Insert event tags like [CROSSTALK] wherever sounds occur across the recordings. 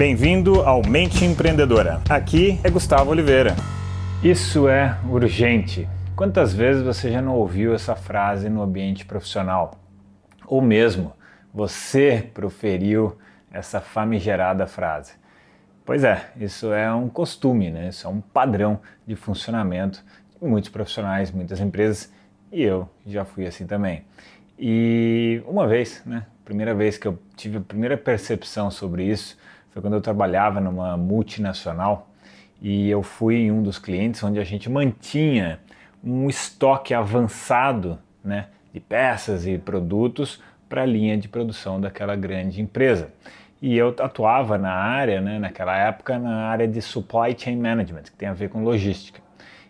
Bem-vindo ao Mente Empreendedora. Aqui é Gustavo Oliveira. Isso é urgente. Quantas vezes você já não ouviu essa frase no ambiente profissional? Ou mesmo você proferiu essa famigerada frase? Pois é, isso é um costume, né? isso é um padrão de funcionamento de muitos profissionais, muitas empresas, e eu já fui assim também. E uma vez, né, primeira vez que eu tive a primeira percepção sobre isso foi quando eu trabalhava numa multinacional e eu fui em um dos clientes onde a gente mantinha um estoque avançado né, de peças e produtos para a linha de produção daquela grande empresa. E eu atuava na área, né, naquela época, na área de supply chain management, que tem a ver com logística.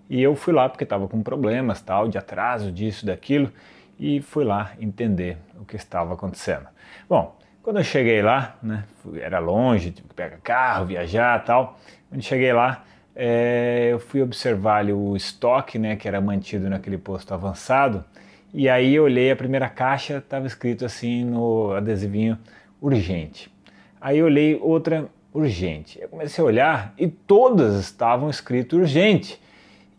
E eu fui lá porque estava com problemas, tal, de atraso disso, daquilo, e fui lá entender o que estava acontecendo. Bom, quando eu cheguei lá, né, era longe, tive que pegar carro, viajar tal. Quando cheguei lá, é, eu fui observar ali o estoque, né, que era mantido naquele posto avançado, e aí eu olhei a primeira caixa, estava escrito assim no adesivinho urgente. Aí eu olhei outra urgente. Eu comecei a olhar e todas estavam escrito urgente.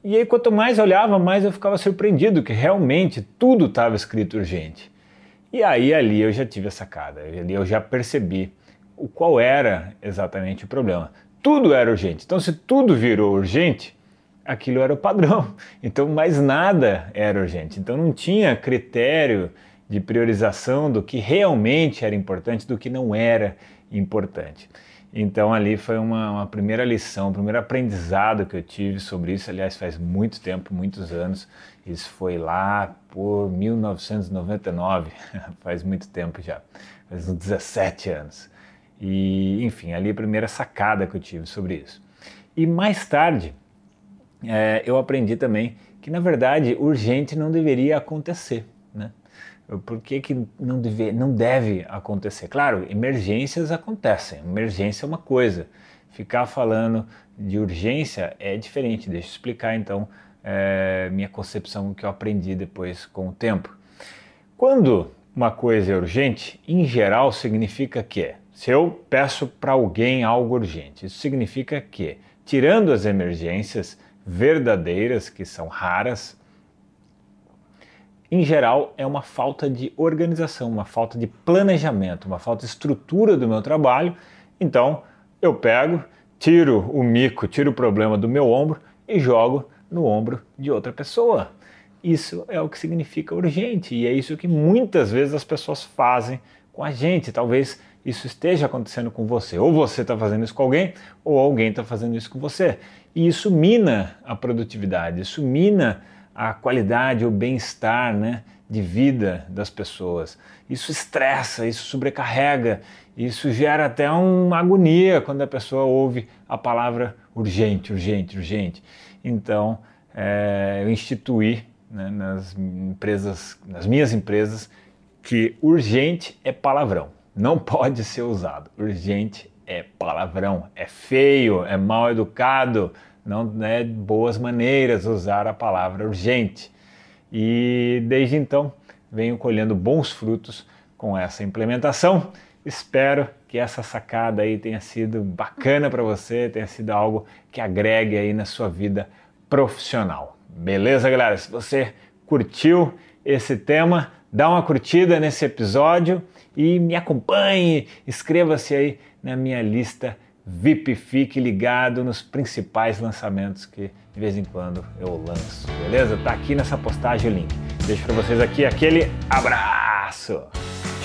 E aí quanto mais eu olhava, mais eu ficava surpreendido que realmente tudo estava escrito urgente. E aí ali eu já tive a sacada, ali eu já percebi o qual era exatamente o problema. Tudo era urgente. Então se tudo virou urgente, aquilo era o padrão. [LAUGHS] Então mais nada era urgente. Então não tinha critério de priorização do que realmente era importante, do que não era importante. Então ali foi uma, uma, primeira lição, um primeiro aprendizado que eu tive sobre isso. Aliás, faz muito tempo, muitos anos. Isso foi lá por 1999, [LAUGHS] faz muito tempo já, faz uns 17 anos. E enfim, ali a primeira sacada que eu tive sobre isso. E mais tarde é, eu aprendi também que na verdade urgente não deveria acontecer, né? Por que, que não, deve, não deve acontecer? Claro, emergências acontecem, emergência é uma coisa. Ficar falando de urgência é diferente. Deixa eu explicar então é, minha concepção que eu aprendi depois com o tempo. Quando uma coisa é urgente, em geral significa que se eu peço para alguém algo urgente, isso significa que, tirando as emergências verdadeiras, que são raras, em geral, é uma falta de organização, uma falta de planejamento, uma falta de estrutura do meu trabalho. Então, eu pego, tiro o mico, tiro o problema do meu ombro e jogo no ombro de outra pessoa. Isso é o que significa urgente e é isso que muitas vezes as pessoas fazem com a gente. Talvez isso esteja acontecendo com você. Ou você está fazendo isso com alguém, ou alguém está fazendo isso com você. E isso mina a produtividade, isso mina a qualidade, o bem-estar né, de vida das pessoas. Isso estressa, isso sobrecarrega, isso gera até uma agonia quando a pessoa ouve a palavra urgente, urgente, urgente. Então, é, eu instituí né, nas empresas, nas minhas empresas, que urgente é palavrão, não [LAUGHS] pode ser usado. Urgente é palavrão, é feio, é mal educado, não é boas maneiras usar a palavra urgente. E desde então venho colhendo bons frutos com essa implementação. Espero que essa sacada aí tenha sido bacana para você, tenha sido algo que agregue aí na sua vida profissional. Beleza, galera? Se você curtiu esse tema, dá uma curtida nesse episódio e me acompanhe, inscreva-se aí na minha lista VIP, fique ligado nos principais lançamentos que de vez em quando eu lanço, beleza? Tá aqui nessa postagem o link. Deixo para vocês aqui aquele abraço.